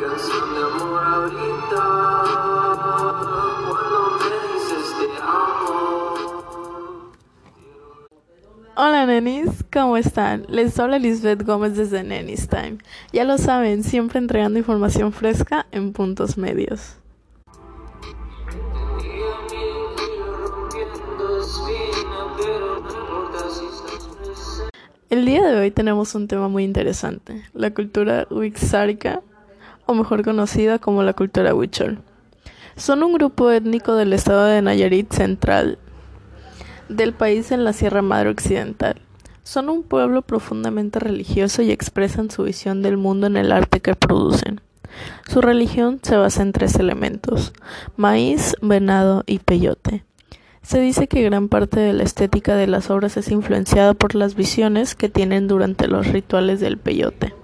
canción de amor ahorita. Cuando me dices te amo. Hola nenis, ¿cómo están? Les habla Lisbeth Gómez desde Nenis Time. Ya lo saben, siempre entregando información fresca en puntos medios. El día de hoy tenemos un tema muy interesante, la cultura wixárika, o mejor conocida como la cultura huichol. Son un grupo étnico del estado de Nayarit central del país en la Sierra Madre Occidental. Son un pueblo profundamente religioso y expresan su visión del mundo en el arte que producen. Su religión se basa en tres elementos, maíz, venado y peyote. Se dice que gran parte de la estética de las obras es influenciada por las visiones que tienen durante los rituales del peyote.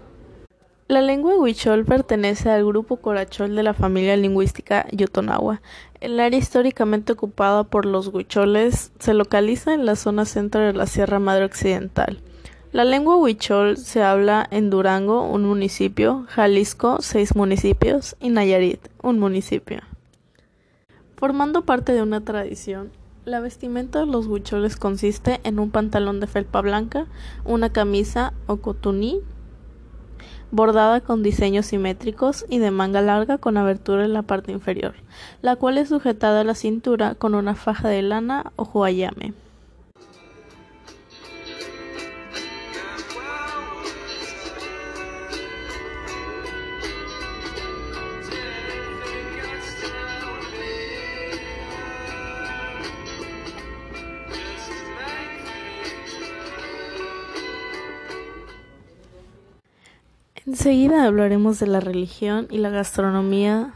La lengua huichol pertenece al grupo corachol de la familia lingüística yotonawa. El área históricamente ocupada por los huicholes se localiza en la zona centro de la Sierra Madre Occidental. La lengua huichol se habla en Durango, un municipio, Jalisco, seis municipios, y Nayarit, un municipio. Formando parte de una tradición, la vestimenta de los huicholes consiste en un pantalón de felpa blanca, una camisa o cotuní, bordada con diseños simétricos y de manga larga con abertura en la parte inferior, la cual es sujetada a la cintura con una faja de lana o huayame. Enseguida hablaremos de la religión y la gastronomía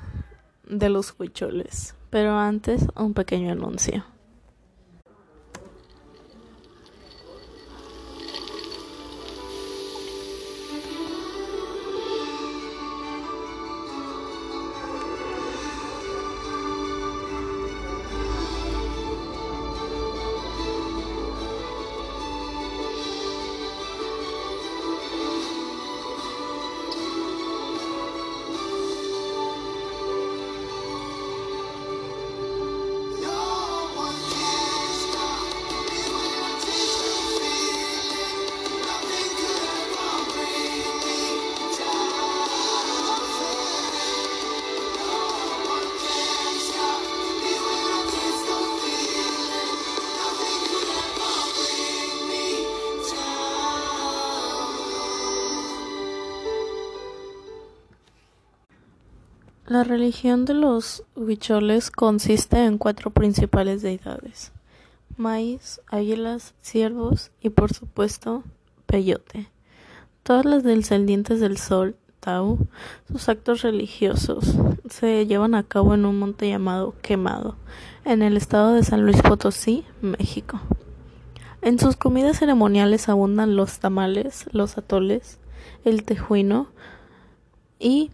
de los huicholes, pero antes un pequeño anuncio. La religión de los huicholes consiste en cuatro principales deidades: maíz, águilas, ciervos y, por supuesto, peyote. Todas las descendientes del sol, Tau, sus actos religiosos se llevan a cabo en un monte llamado Quemado, en el estado de San Luis Potosí, México. En sus comidas ceremoniales abundan los tamales, los atoles, el tejuino y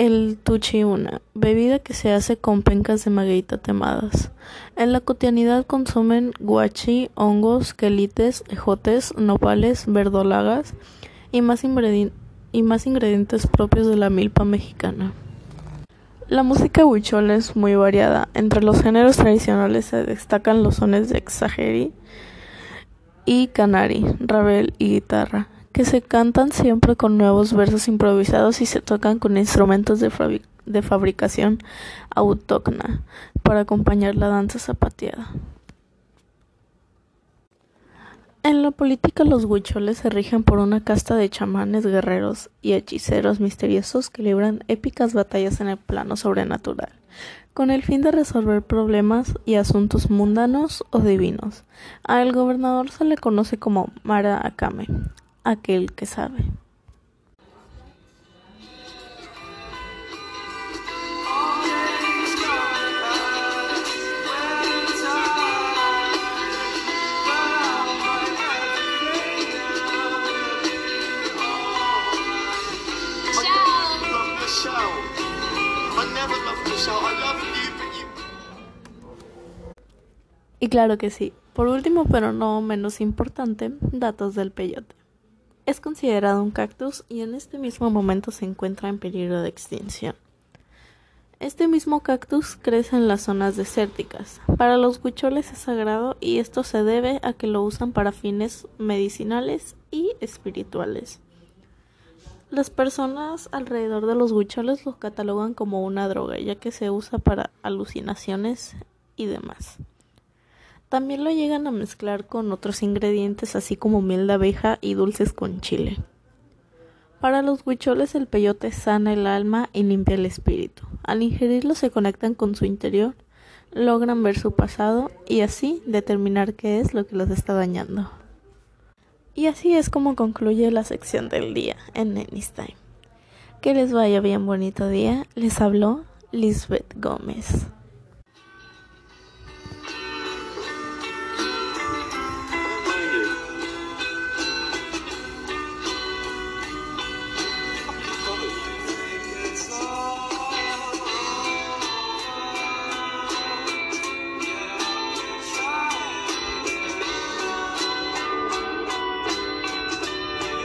el tuchiuna, bebida que se hace con pencas de magueyita temadas. En la cotidianidad consumen guachi, hongos, quelites, ejotes, nopales, verdolagas y más, ingredi- y más ingredientes propios de la milpa mexicana. La música huichol es muy variada. Entre los géneros tradicionales se destacan los sones de exageri y canari, rabel y guitarra que se cantan siempre con nuevos versos improvisados y se tocan con instrumentos de, fabric de fabricación autóctona para acompañar la danza zapateada. En la política los huicholes se rigen por una casta de chamanes, guerreros y hechiceros misteriosos que libran épicas batallas en el plano sobrenatural, con el fin de resolver problemas y asuntos mundanos o divinos. Al gobernador se le conoce como Mara Akame, aquel que sabe. Y claro que sí. Por último, pero no menos importante, datos del peyote. Es considerado un cactus y en este mismo momento se encuentra en peligro de extinción. Este mismo cactus crece en las zonas desérticas. Para los huicholes es sagrado y esto se debe a que lo usan para fines medicinales y espirituales. Las personas alrededor de los huicholes lo catalogan como una droga, ya que se usa para alucinaciones y demás. También lo llegan a mezclar con otros ingredientes, así como miel de abeja y dulces con chile. Para los huicholes el peyote sana el alma y limpia el espíritu. Al ingerirlo se conectan con su interior, logran ver su pasado y así determinar qué es lo que los está dañando. Y así es como concluye la sección del día en Time. Que les vaya bien bonito día. Les habló Lisbeth Gómez.